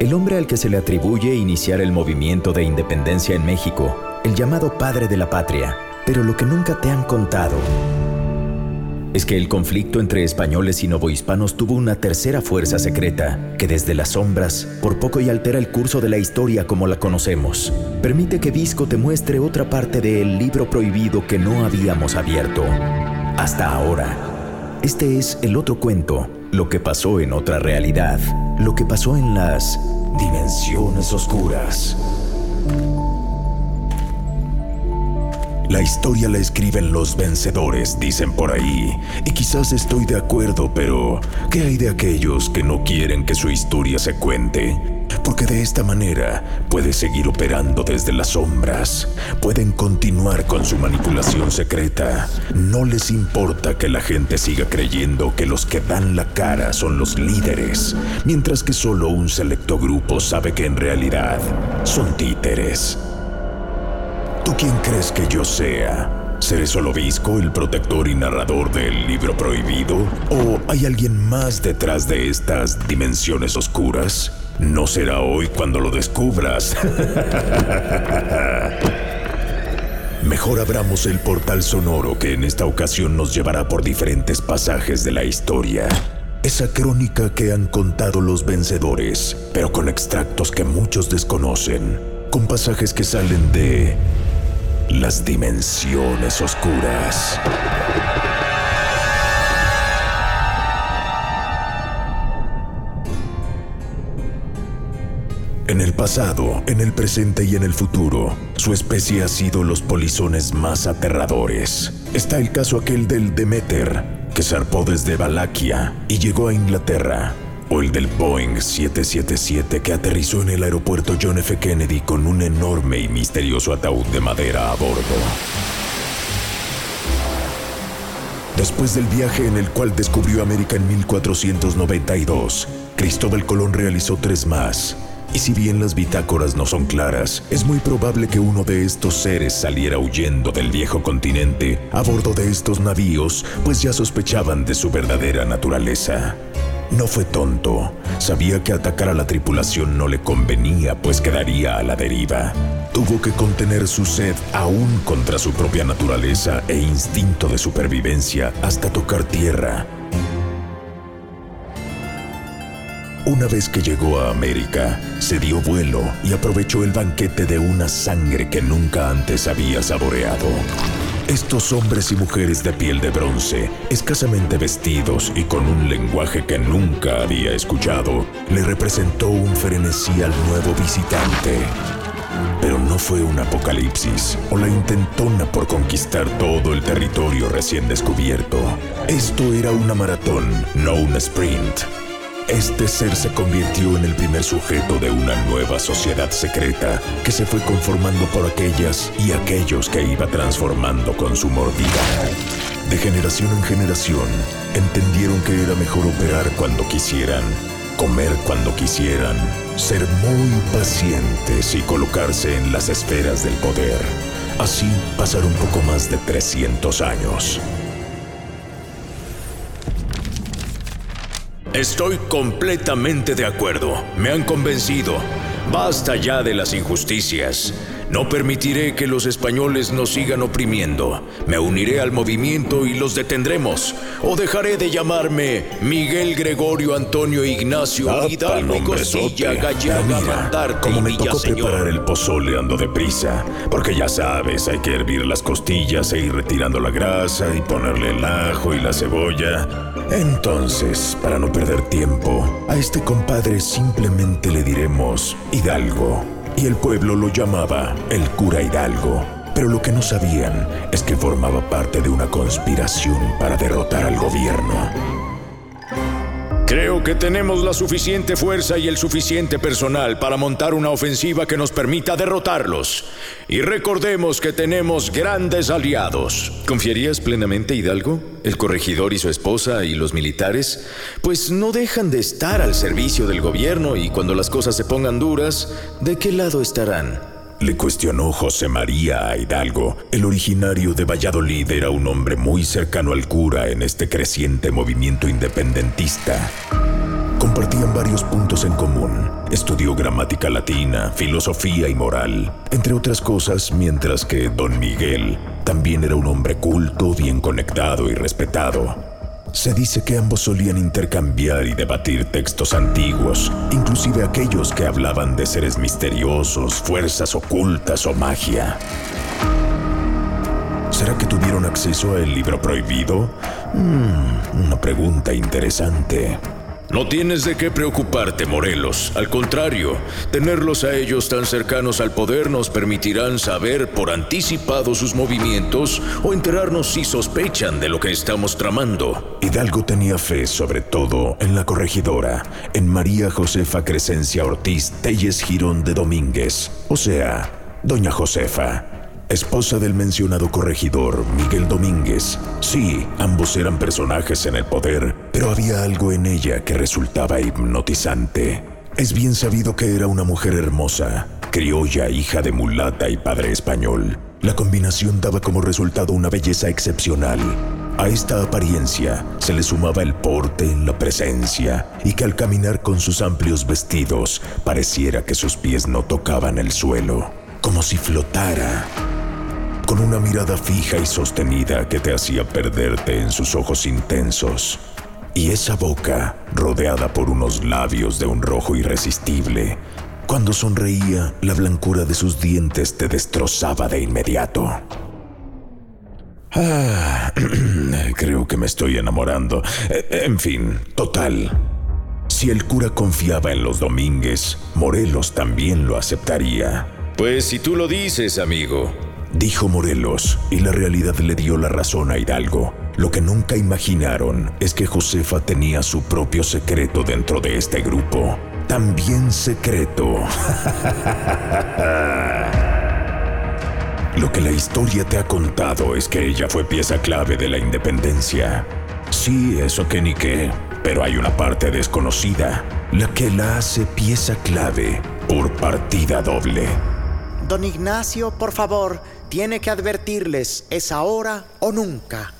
El hombre al que se le atribuye iniciar el movimiento de independencia en México, el llamado padre de la patria. Pero lo que nunca te han contado es que el conflicto entre españoles y novohispanos tuvo una tercera fuerza secreta que desde las sombras por poco y altera el curso de la historia como la conocemos. Permite que Visco te muestre otra parte del libro prohibido que no habíamos abierto. Hasta ahora. Este es el otro cuento, lo que pasó en otra realidad, lo que pasó en las Dimensiones Oscuras. La historia la escriben los vencedores, dicen por ahí. Y quizás estoy de acuerdo, pero ¿qué hay de aquellos que no quieren que su historia se cuente? Porque de esta manera puede seguir operando desde las sombras. Pueden continuar con su manipulación secreta. No les importa que la gente siga creyendo que los que dan la cara son los líderes, mientras que solo un selecto grupo sabe que en realidad son títeres. ¿Tú quién crees que yo sea? ¿Seré solo Visco, el protector y narrador del libro prohibido? ¿O hay alguien más detrás de estas dimensiones oscuras? No será hoy cuando lo descubras. Mejor abramos el portal sonoro que en esta ocasión nos llevará por diferentes pasajes de la historia. Esa crónica que han contado los vencedores, pero con extractos que muchos desconocen, con pasajes que salen de las dimensiones oscuras. En el pasado, en el presente y en el futuro, su especie ha sido los polizones más aterradores. Está el caso aquel del Demeter, que zarpó desde Valaquia y llegó a Inglaterra o el del Boeing 777 que aterrizó en el aeropuerto John F. Kennedy con un enorme y misterioso ataúd de madera a bordo. Después del viaje en el cual descubrió América en 1492, Cristóbal Colón realizó tres más. Y si bien las bitácoras no son claras, es muy probable que uno de estos seres saliera huyendo del viejo continente a bordo de estos navíos, pues ya sospechaban de su verdadera naturaleza. No fue tonto. Sabía que atacar a la tripulación no le convenía, pues quedaría a la deriva. Tuvo que contener su sed aún contra su propia naturaleza e instinto de supervivencia hasta tocar tierra. Una vez que llegó a América, se dio vuelo y aprovechó el banquete de una sangre que nunca antes había saboreado. Estos hombres y mujeres de piel de bronce, escasamente vestidos y con un lenguaje que nunca había escuchado, le representó un frenesí al nuevo visitante. Pero no fue un apocalipsis o la intentona por conquistar todo el territorio recién descubierto. Esto era una maratón, no un sprint. Este ser se convirtió en el primer sujeto de una nueva sociedad secreta que se fue conformando por aquellas y aquellos que iba transformando con su mordida. De generación en generación, entendieron que era mejor operar cuando quisieran, comer cuando quisieran, ser muy pacientes y colocarse en las esferas del poder. Así pasaron poco más de 300 años. Estoy completamente de acuerdo. Me han convencido. Basta ya de las injusticias. No permitiré que los españoles nos sigan oprimiendo. Me uniré al movimiento y los detendremos. O dejaré de llamarme Miguel Gregorio Antonio Ignacio Ah, Hidalgo Costilla Gallega Mandarte como y me tocó preparar el pozole ando deprisa, porque ya sabes, hay que hervir las costillas e ir retirando la grasa y ponerle el ajo y la cebolla. Entonces, para no perder tiempo, a este compadre simplemente le diremos Hidalgo. Y el pueblo lo llamaba el cura Hidalgo. Pero lo que no sabían es que formaba parte de una conspiración para derrotar al gobierno. Creo que tenemos la suficiente fuerza y el suficiente personal para montar una ofensiva que nos permita derrotarlos. Y recordemos que tenemos grandes aliados. ¿Confiarías plenamente, Hidalgo? ¿El corregidor y su esposa y los militares? Pues no dejan de estar al servicio del gobierno y cuando las cosas se pongan duras, ¿de qué lado estarán? Le cuestionó José María a Hidalgo. El originario de Valladolid era un hombre muy cercano al cura en este creciente movimiento independentista. Compartían varios puntos en común. Estudió gramática latina, filosofía y moral, entre otras cosas, mientras que don Miguel también era un hombre culto, bien conectado y respetado. Se dice que ambos solían intercambiar y debatir textos antiguos, inclusive aquellos que hablaban de seres misteriosos, fuerzas ocultas o magia. ¿Será que tuvieron acceso al libro prohibido? Hmm, una pregunta interesante. No tienes de qué preocuparte, Morelos. Al contrario, tenerlos a ellos tan cercanos al poder nos permitirán saber por anticipado sus movimientos o enterarnos si sospechan de lo que estamos tramando. Hidalgo tenía fe sobre todo en la corregidora, en María Josefa Crescencia Ortiz Telles Girón de Domínguez, o sea, doña Josefa, esposa del mencionado corregidor Miguel Domínguez. Sí, ambos eran personajes en el poder, pero había algo en ella que resultaba hipnotizante. Es bien sabido que era una mujer hermosa, criolla, hija de mulata y padre español. La combinación daba como resultado una belleza excepcional. A esta apariencia se le sumaba el porte, la presencia, y que al caminar con sus amplios vestidos pareciera que sus pies no tocaban el suelo, como si flotara con una mirada fija y sostenida que te hacía perderte en sus ojos intensos. Y esa boca, rodeada por unos labios de un rojo irresistible, cuando sonreía, la blancura de sus dientes te destrozaba de inmediato. Ah, creo que me estoy enamorando. Eh, En fin, total. Si el cura confiaba en los Domínguez, Morelos también lo aceptaría. Pues si tú lo dices, amigo. Dijo Morelos, y la realidad le dio la razón a Hidalgo. Lo que nunca imaginaron es que Josefa tenía su propio secreto dentro de este grupo. También secreto. Lo que la historia te ha contado es que ella fue pieza clave de la independencia. Sí, eso que ni qué, pero hay una parte desconocida, la que la hace pieza clave por partida doble. Don Ignacio, por favor, tiene que advertirles, es ahora o nunca.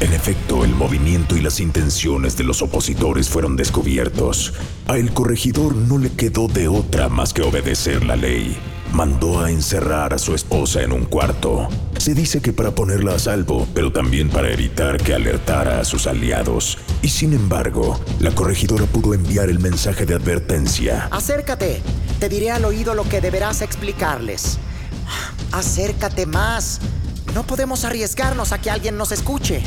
En efecto, el movimiento y las intenciones de los opositores fueron descubiertos. A el corregidor no le quedó de otra más que obedecer la ley. Mandó a encerrar a su esposa en un cuarto. Se dice que para ponerla a salvo, pero también para evitar que alertara a sus aliados. Y sin embargo, la corregidora pudo enviar el mensaje de advertencia. Acércate, te diré al oído lo que deberás explicarles. Acércate más. No podemos arriesgarnos a que alguien nos escuche.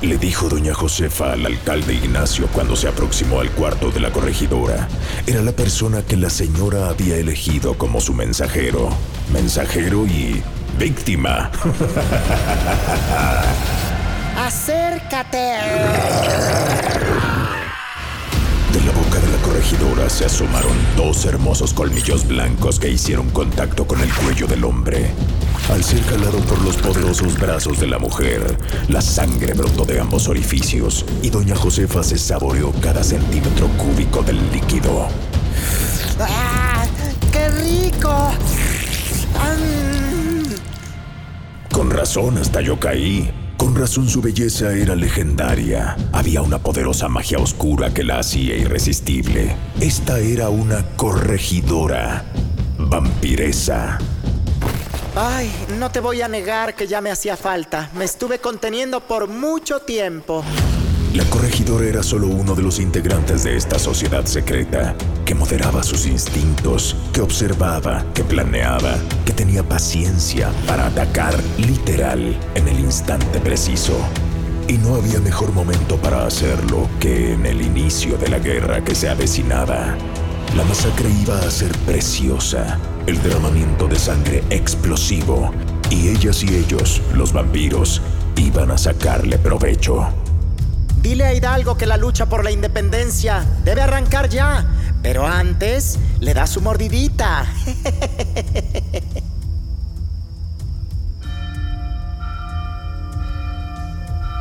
Le dijo doña Josefa al alcalde Ignacio cuando se aproximó al cuarto de la corregidora. Era la persona que la señora había elegido como su mensajero. Mensajero y víctima. Acércate. Corregidora se asomaron dos hermosos colmillos blancos que hicieron contacto con el cuello del hombre. Al ser jalado por los poderosos brazos de la mujer, la sangre brotó de ambos orificios y doña Josefa se saboreó cada centímetro cúbico del líquido. ¡Ah! ¡Qué rico! ¡Am! Con razón hasta yo caí. Razón su belleza era legendaria. Había una poderosa magia oscura que la hacía irresistible. Esta era una corregidora. Vampiresa. Ay, no te voy a negar que ya me hacía falta. Me estuve conteniendo por mucho tiempo. La corregidora era solo uno de los integrantes de esta sociedad secreta, que moderaba sus instintos, que observaba, que planeaba, que tenía paciencia para atacar literal en el instante preciso. Y no había mejor momento para hacerlo que en el inicio de la guerra que se avecinaba. La masacre iba a ser preciosa, el derramamiento de sangre explosivo, y ellas y ellos, los vampiros, iban a sacarle provecho. Dile a Hidalgo que la lucha por la independencia debe arrancar ya, pero antes le da su mordidita.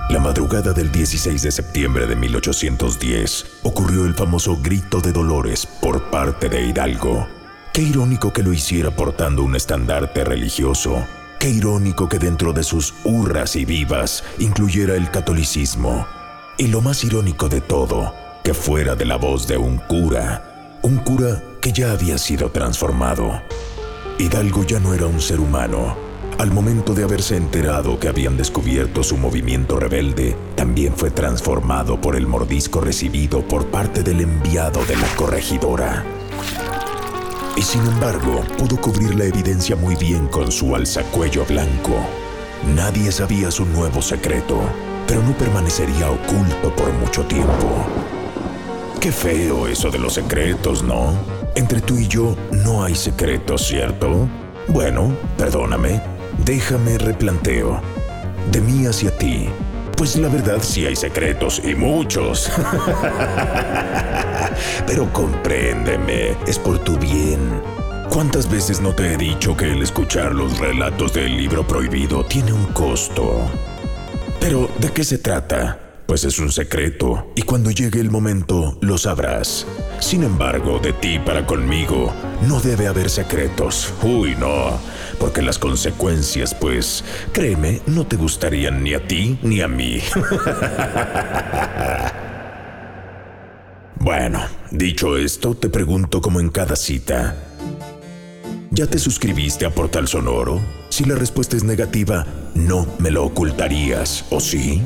La madrugada del 16 de septiembre de 1810 ocurrió el famoso grito de Dolores por parte de Hidalgo. Qué irónico que lo hiciera portando un estandarte religioso. Qué irónico que dentro de sus hurras y vivas incluyera el catolicismo. Y lo más irónico de todo, que fuera de la voz de un cura, un cura que ya había sido transformado. Hidalgo ya no era un ser humano. Al momento de haberse enterado que habían descubierto su movimiento rebelde, también fue transformado por el mordisco recibido por parte del enviado de la corregidora. Y sin embargo, pudo cubrir la evidencia muy bien con su alzacuello blanco. Nadie sabía su nuevo secreto pero no permanecería oculto por mucho tiempo. Qué feo eso de los secretos, ¿no? Entre tú y yo no hay secretos, ¿cierto? Bueno, perdóname, déjame replanteo. De mí hacia ti, pues la verdad sí hay secretos y muchos. Pero compréndeme, es por tu bien. ¿Cuántas veces no te he dicho que el escuchar los relatos del libro prohibido tiene un costo? Pero, ¿de qué se trata? Pues es un secreto, y cuando llegue el momento lo sabrás. Sin embargo, de ti para conmigo no debe haber secretos. Uy, no, porque las consecuencias, pues, créeme, no te gustarían ni a ti ni a mí. bueno, dicho esto, te pregunto como en cada cita. ¿Ya te suscribiste a Portal Sonoro? Si la respuesta es negativa, no me lo ocultarías, ¿o sí?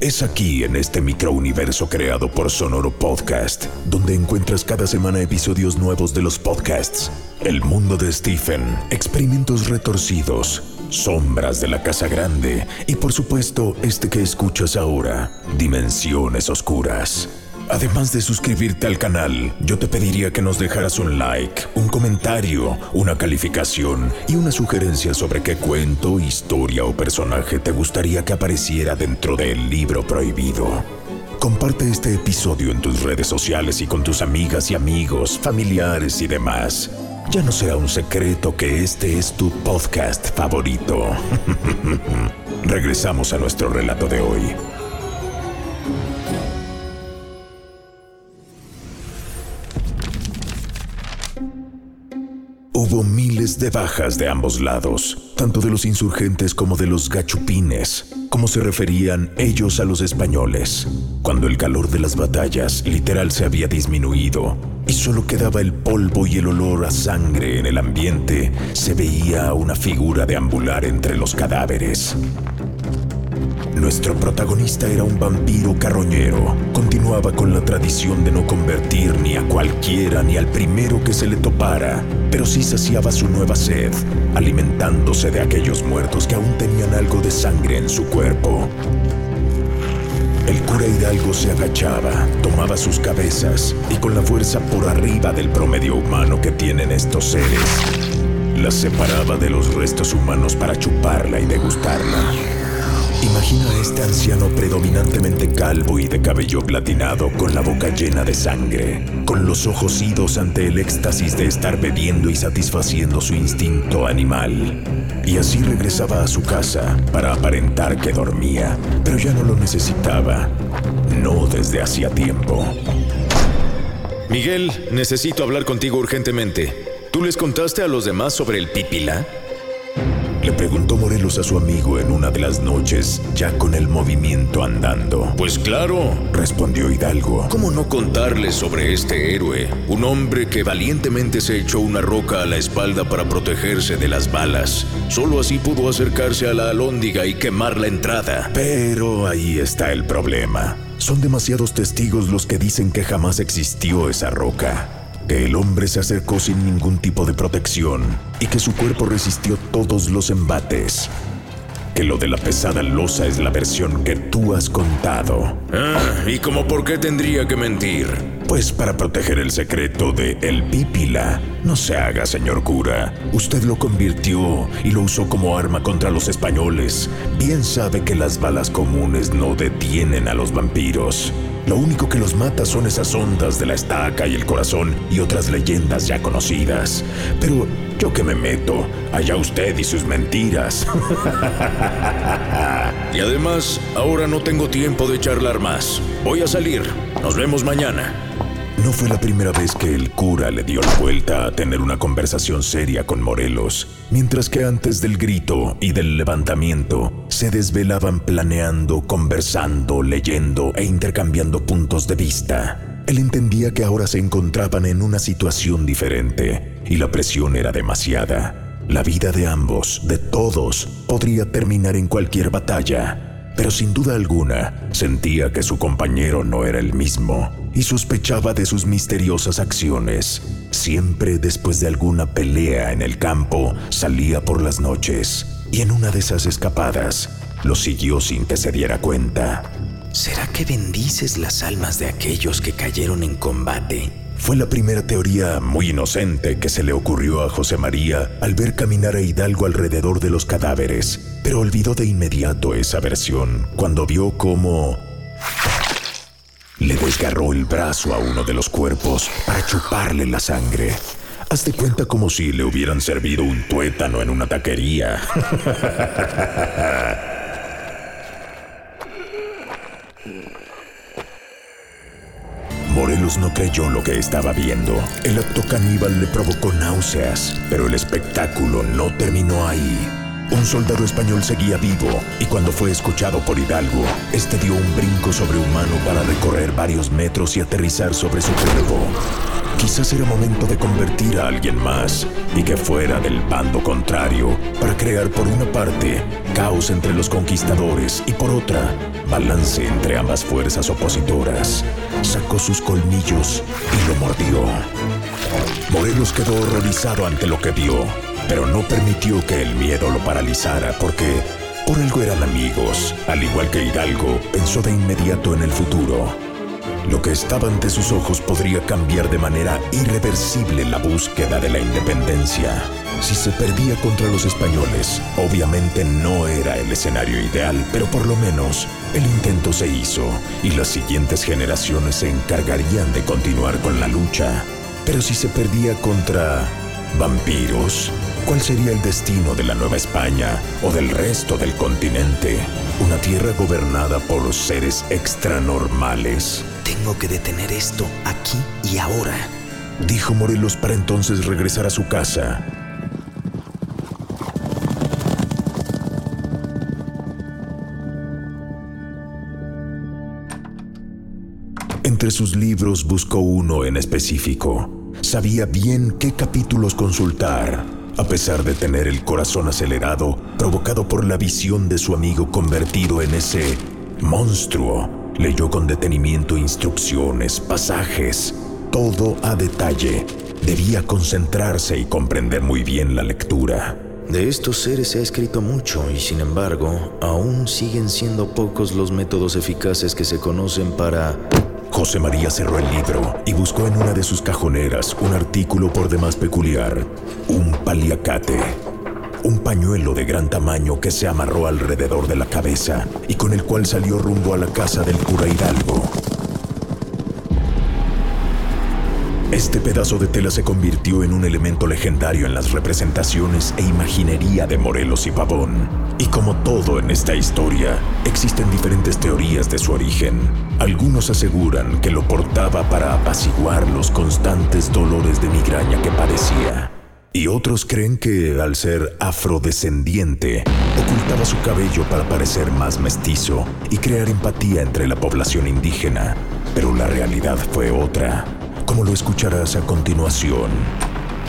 Es aquí, en este microuniverso creado por Sonoro Podcast, donde encuentras cada semana episodios nuevos de los podcasts. El mundo de Stephen, experimentos retorcidos, sombras de la casa grande y por supuesto este que escuchas ahora, dimensiones oscuras. Además de suscribirte al canal, yo te pediría que nos dejaras un like, un comentario, una calificación y una sugerencia sobre qué cuento, historia o personaje te gustaría que apareciera dentro del libro prohibido. Comparte este episodio en tus redes sociales y con tus amigas y amigos, familiares y demás. Ya no será un secreto que este es tu podcast favorito. Regresamos a nuestro relato de hoy. Miles de bajas de ambos lados, tanto de los insurgentes como de los gachupines, como se referían ellos a los españoles, cuando el calor de las batallas literal se había disminuido y solo quedaba el polvo y el olor a sangre en el ambiente, se veía una figura deambular entre los cadáveres. Nuestro protagonista era un vampiro carroñero. Continuaba con la tradición de no convertir ni a cualquiera ni al primero que se le topara, pero sí saciaba su nueva sed, alimentándose de aquellos muertos que aún tenían algo de sangre en su cuerpo. El cura Hidalgo se agachaba, tomaba sus cabezas y con la fuerza por arriba del promedio humano que tienen estos seres, las separaba de los restos humanos para chuparla y degustarla. Imagina a este anciano predominantemente calvo y de cabello platinado, con la boca llena de sangre, con los ojos idos ante el éxtasis de estar bebiendo y satisfaciendo su instinto animal. Y así regresaba a su casa para aparentar que dormía, pero ya no lo necesitaba. No desde hacía tiempo. Miguel, necesito hablar contigo urgentemente. ¿Tú les contaste a los demás sobre el pipila? Le preguntó Morelos a su amigo en una de las noches, ya con el movimiento andando. Pues claro, respondió Hidalgo. ¿Cómo no contarles sobre este héroe? Un hombre que valientemente se echó una roca a la espalda para protegerse de las balas. Solo así pudo acercarse a la alóndiga y quemar la entrada. Pero ahí está el problema. Son demasiados testigos los que dicen que jamás existió esa roca que el hombre se acercó sin ningún tipo de protección y que su cuerpo resistió todos los embates. Que lo de la pesada losa es la versión que tú has contado. Ah, ¿y cómo por qué tendría que mentir? Pues para proteger el secreto de El Pípila. No se haga, señor cura. Usted lo convirtió y lo usó como arma contra los españoles. Bien sabe que las balas comunes no detienen a los vampiros. Lo único que los mata son esas ondas de la estaca y el corazón y otras leyendas ya conocidas. Pero yo que me meto, allá usted y sus mentiras. y además, ahora no tengo tiempo de charlar más. Voy a salir. Nos vemos mañana. No fue la primera vez que el cura le dio la vuelta a tener una conversación seria con Morelos, mientras que antes del grito y del levantamiento se desvelaban planeando, conversando, leyendo e intercambiando puntos de vista. Él entendía que ahora se encontraban en una situación diferente y la presión era demasiada. La vida de ambos, de todos, podría terminar en cualquier batalla pero sin duda alguna sentía que su compañero no era el mismo y sospechaba de sus misteriosas acciones. Siempre después de alguna pelea en el campo salía por las noches y en una de esas escapadas lo siguió sin que se diera cuenta. ¿Será que bendices las almas de aquellos que cayeron en combate? Fue la primera teoría muy inocente que se le ocurrió a José María al ver caminar a Hidalgo alrededor de los cadáveres, pero olvidó de inmediato esa versión cuando vio cómo le desgarró el brazo a uno de los cuerpos para chuparle la sangre. Hazte cuenta como si le hubieran servido un tuétano en una taquería. Morelos no creyó lo que estaba viendo. El acto caníbal le provocó náuseas, pero el espectáculo no terminó ahí. Un soldado español seguía vivo y cuando fue escuchado por Hidalgo, este dio un brinco sobrehumano para recorrer varios metros y aterrizar sobre su cuerpo. Quizás era momento de convertir a alguien más y que fuera del bando contrario para crear por una parte caos entre los conquistadores y por otra balance entre ambas fuerzas opositoras. Sacó sus colmillos y lo mordió. Morelos quedó horrorizado ante lo que vio, pero no permitió que el miedo lo paralizara porque por algo eran amigos. Al igual que Hidalgo, pensó de inmediato en el futuro lo que estaba ante sus ojos podría cambiar de manera irreversible la búsqueda de la independencia. Si se perdía contra los españoles, obviamente no era el escenario ideal, pero por lo menos el intento se hizo y las siguientes generaciones se encargarían de continuar con la lucha. Pero si se perdía contra vampiros, ¿cuál sería el destino de la Nueva España o del resto del continente? Una tierra gobernada por seres extranormales. Tengo que detener esto aquí y ahora, dijo Morelos para entonces regresar a su casa. Entre sus libros buscó uno en específico. Sabía bien qué capítulos consultar, a pesar de tener el corazón acelerado provocado por la visión de su amigo convertido en ese monstruo Leyó con detenimiento instrucciones, pasajes, todo a detalle. Debía concentrarse y comprender muy bien la lectura. De estos seres se ha escrito mucho y sin embargo, aún siguen siendo pocos los métodos eficaces que se conocen para... José María cerró el libro y buscó en una de sus cajoneras un artículo por demás peculiar, un paliacate un pañuelo de gran tamaño que se amarró alrededor de la cabeza y con el cual salió rumbo a la casa del cura Hidalgo. Este pedazo de tela se convirtió en un elemento legendario en las representaciones e imaginería de Morelos y Pavón. Y como todo en esta historia, existen diferentes teorías de su origen. Algunos aseguran que lo portaba para apaciguar los constantes dolores de migraña que padecía y otros creen que al ser afrodescendiente ocultaba su cabello para parecer más mestizo y crear empatía entre la población indígena, pero la realidad fue otra, como lo escucharás a continuación.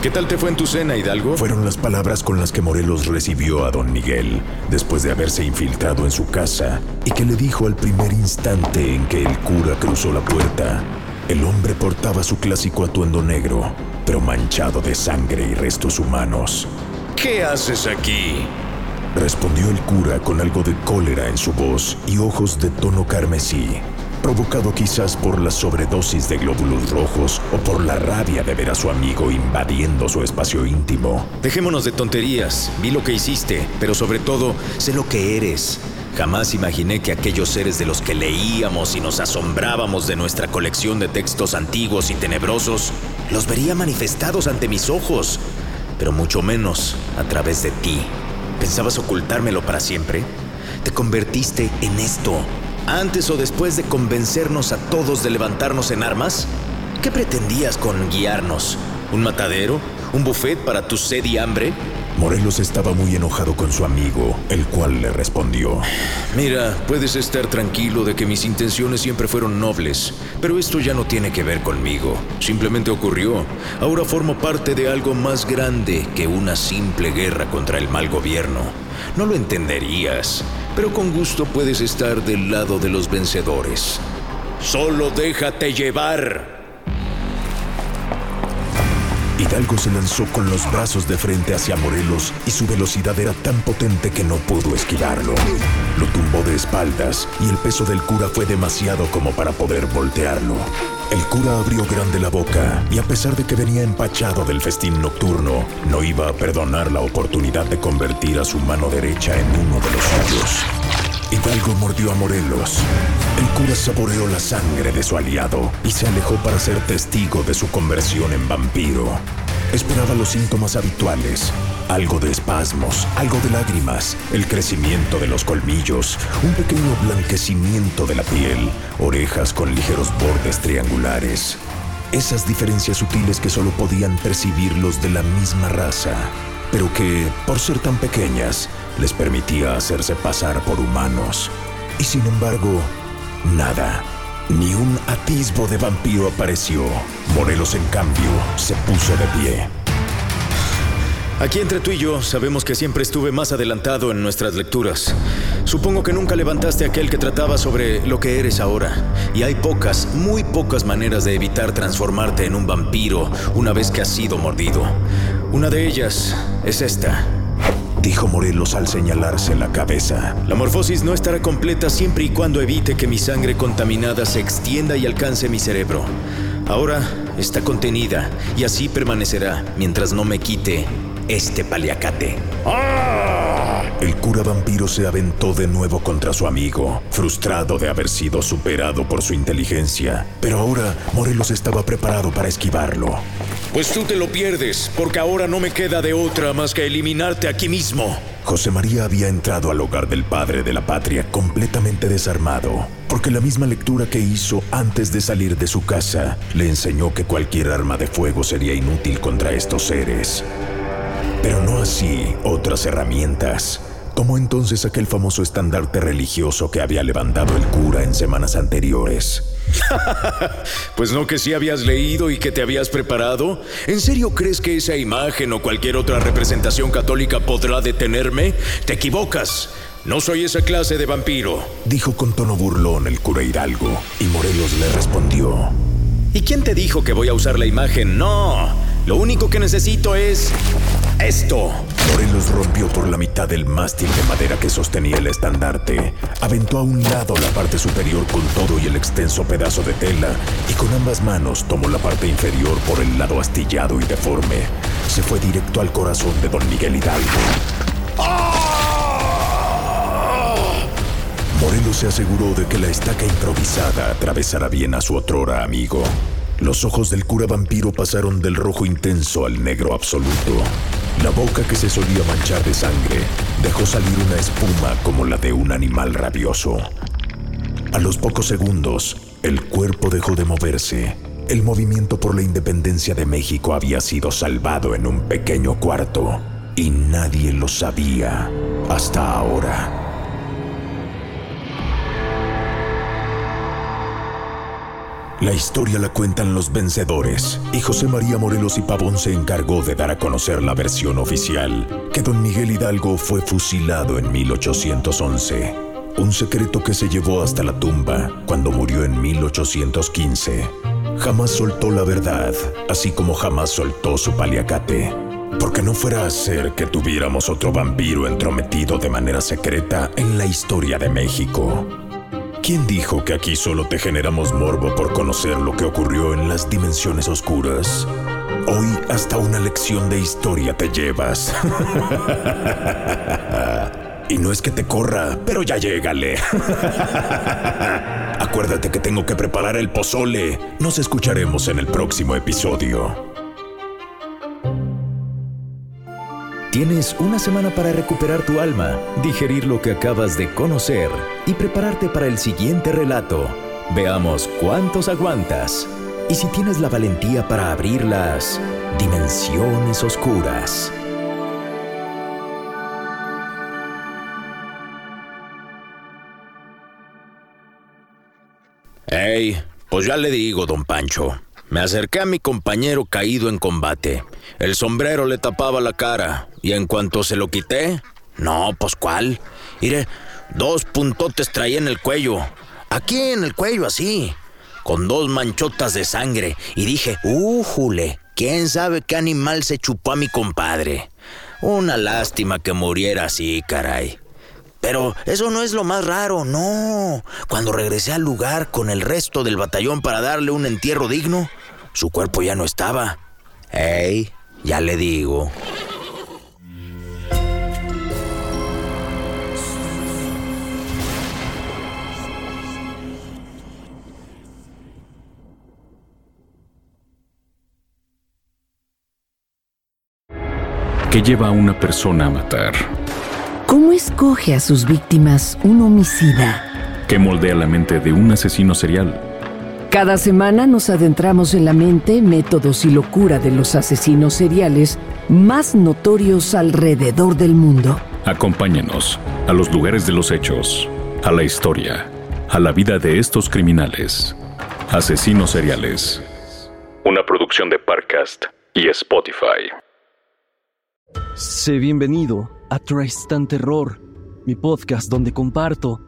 ¿Qué tal te fue en tu cena, Hidalgo? Fueron las palabras con las que Morelos recibió a don Miguel después de haberse infiltrado en su casa y que le dijo al primer instante en que el cura cruzó la puerta. El hombre portaba su clásico atuendo negro, pero manchado de sangre y restos humanos. ¿Qué haces aquí? Respondió el cura con algo de cólera en su voz y ojos de tono carmesí provocado quizás por la sobredosis de glóbulos rojos o por la rabia de ver a su amigo invadiendo su espacio íntimo. Dejémonos de tonterías, vi lo que hiciste, pero sobre todo sé lo que eres. Jamás imaginé que aquellos seres de los que leíamos y nos asombrábamos de nuestra colección de textos antiguos y tenebrosos, los vería manifestados ante mis ojos, pero mucho menos a través de ti. ¿Pensabas ocultármelo para siempre? Te convertiste en esto, antes o después de convencernos a todos de levantarnos en armas? ¿Qué pretendías con guiarnos? ¿Un matadero? ¿Un buffet para tu sed y hambre? Morelos estaba muy enojado con su amigo, el cual le respondió. Mira, puedes estar tranquilo de que mis intenciones siempre fueron nobles, pero esto ya no tiene que ver conmigo. Simplemente ocurrió. Ahora formo parte de algo más grande que una simple guerra contra el mal gobierno. No lo entenderías, pero con gusto puedes estar del lado de los vencedores. Solo déjate llevar. Hidalgo se lanzó con los brazos de frente hacia Morelos y su velocidad era tan potente que no pudo esquivarlo. Lo tumbó de espaldas y el peso del cura fue demasiado como para poder voltearlo. El cura abrió grande la boca y a pesar de que venía empachado del festín nocturno, no iba a perdonar la oportunidad de convertir a su mano derecha en uno de los suyos. Hidalgo mordió a Morelos. El cura saboreó la sangre de su aliado y se alejó para ser testigo de su conversión en vampiro. Esperaba los síntomas habituales. Algo de espasmos, algo de lágrimas, el crecimiento de los colmillos, un pequeño blanquecimiento de la piel, orejas con ligeros bordes triangulares. Esas diferencias sutiles que solo podían percibir los de la misma raza, pero que, por ser tan pequeñas, les permitía hacerse pasar por humanos. Y sin embargo, nada, ni un atisbo de vampiro apareció. Morelos, en cambio, se puso de pie. Aquí entre tú y yo sabemos que siempre estuve más adelantado en nuestras lecturas. Supongo que nunca levantaste aquel que trataba sobre lo que eres ahora. Y hay pocas, muy pocas maneras de evitar transformarte en un vampiro una vez que has sido mordido. Una de ellas es esta dijo Morelos al señalarse la cabeza. La morfosis no estará completa siempre y cuando evite que mi sangre contaminada se extienda y alcance mi cerebro. Ahora está contenida y así permanecerá mientras no me quite este paliacate. El cura vampiro se aventó de nuevo contra su amigo, frustrado de haber sido superado por su inteligencia. Pero ahora Morelos estaba preparado para esquivarlo. Pues tú te lo pierdes, porque ahora no me queda de otra más que eliminarte aquí mismo. José María había entrado al hogar del padre de la patria completamente desarmado, porque la misma lectura que hizo antes de salir de su casa le enseñó que cualquier arma de fuego sería inútil contra estos seres. Pero no así otras herramientas. Tomó entonces aquel famoso estandarte religioso que había levantado el cura en semanas anteriores. pues no que sí habías leído y que te habías preparado. ¿En serio crees que esa imagen o cualquier otra representación católica podrá detenerme? Te equivocas. No soy esa clase de vampiro. Dijo con tono burlón el cura Hidalgo, y Morelos le respondió. ¿Y quién te dijo que voy a usar la imagen? No. Lo único que necesito es esto. Morelos rompió por la mitad el mástil de madera que sostenía el estandarte, aventó a un lado la parte superior con todo y el extenso pedazo de tela y con ambas manos tomó la parte inferior por el lado astillado y deforme. Se fue directo al corazón de don Miguel Hidalgo. Morelos se aseguró de que la estaca improvisada atravesara bien a su otrora amigo. Los ojos del cura vampiro pasaron del rojo intenso al negro absoluto. La boca que se solía manchar de sangre dejó salir una espuma como la de un animal rabioso. A los pocos segundos, el cuerpo dejó de moverse el movimiento por la independencia de México había sido salvado en un pequeño cuarto y nadie lo sabía hasta ahora. La historia la cuentan los vencedores y José María Morelos y Pavón se encargó de dar a conocer la versión oficial, que don Miguel Hidalgo fue fusilado en 1811, un secreto que se llevó hasta la tumba cuando murió en 1815. Jamás soltó la verdad, así como jamás soltó su paliacate, porque no fuera a ser que tuviéramos otro vampiro entrometido de manera secreta en la historia de México. ¿Quién dijo que aquí solo te generamos morbo por conocer lo que ocurrió en las dimensiones oscuras? Hoy hasta una lección de historia te llevas. y no es que te corra, pero ya llégale. Acuérdate que tengo que preparar el pozole. Nos escucharemos en el próximo episodio. Tienes una semana para recuperar tu alma, digerir lo que acabas de conocer y prepararte para el siguiente relato. Veamos cuántos aguantas y si tienes la valentía para abrir las dimensiones oscuras. Hey, pues ya le digo, don Pancho. Me acerqué a mi compañero caído en combate. El sombrero le tapaba la cara y en cuanto se lo quité, no, pues cuál. Mire, dos puntotes traía en el cuello. Aquí en el cuello así, con dos manchotas de sangre y dije, ¡újule! ¿Quién sabe qué animal se chupó a mi compadre? Una lástima que muriera así, caray. Pero eso no es lo más raro, no. Cuando regresé al lugar con el resto del batallón para darle un entierro digno, su cuerpo ya no estaba. ¡Ey! Ya le digo. ¿Qué lleva a una persona a matar? ¿Cómo escoge a sus víctimas un homicida? ¿Qué moldea la mente de un asesino serial? Cada semana nos adentramos en la mente, métodos y locura de los asesinos seriales más notorios alrededor del mundo. Acompáñenos a los lugares de los hechos, a la historia, a la vida de estos criminales. Asesinos seriales. Una producción de Parcast y Spotify. Sé bienvenido a Tristan Terror, mi podcast donde comparto